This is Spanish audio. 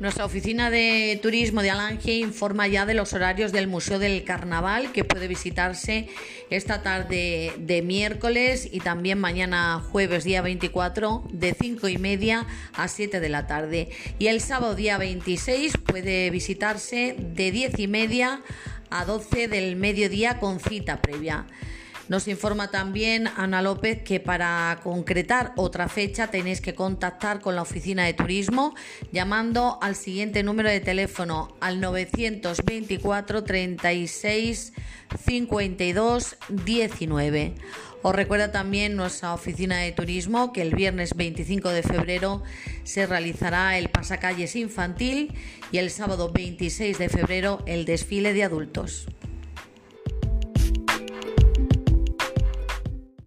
Nuestra oficina de turismo de Alange informa ya de los horarios del Museo del Carnaval que puede visitarse esta tarde de miércoles y también mañana jueves día 24 de 5 y media a 7 de la tarde. Y el sábado día 26 puede visitarse de 10 y media a 12 del mediodía con cita previa. Nos informa también Ana López que para concretar otra fecha tenéis que contactar con la oficina de turismo llamando al siguiente número de teléfono al 924 36 52 19. Os recuerda también nuestra oficina de turismo que el viernes 25 de febrero se realizará el pasacalles infantil y el sábado 26 de febrero el desfile de adultos.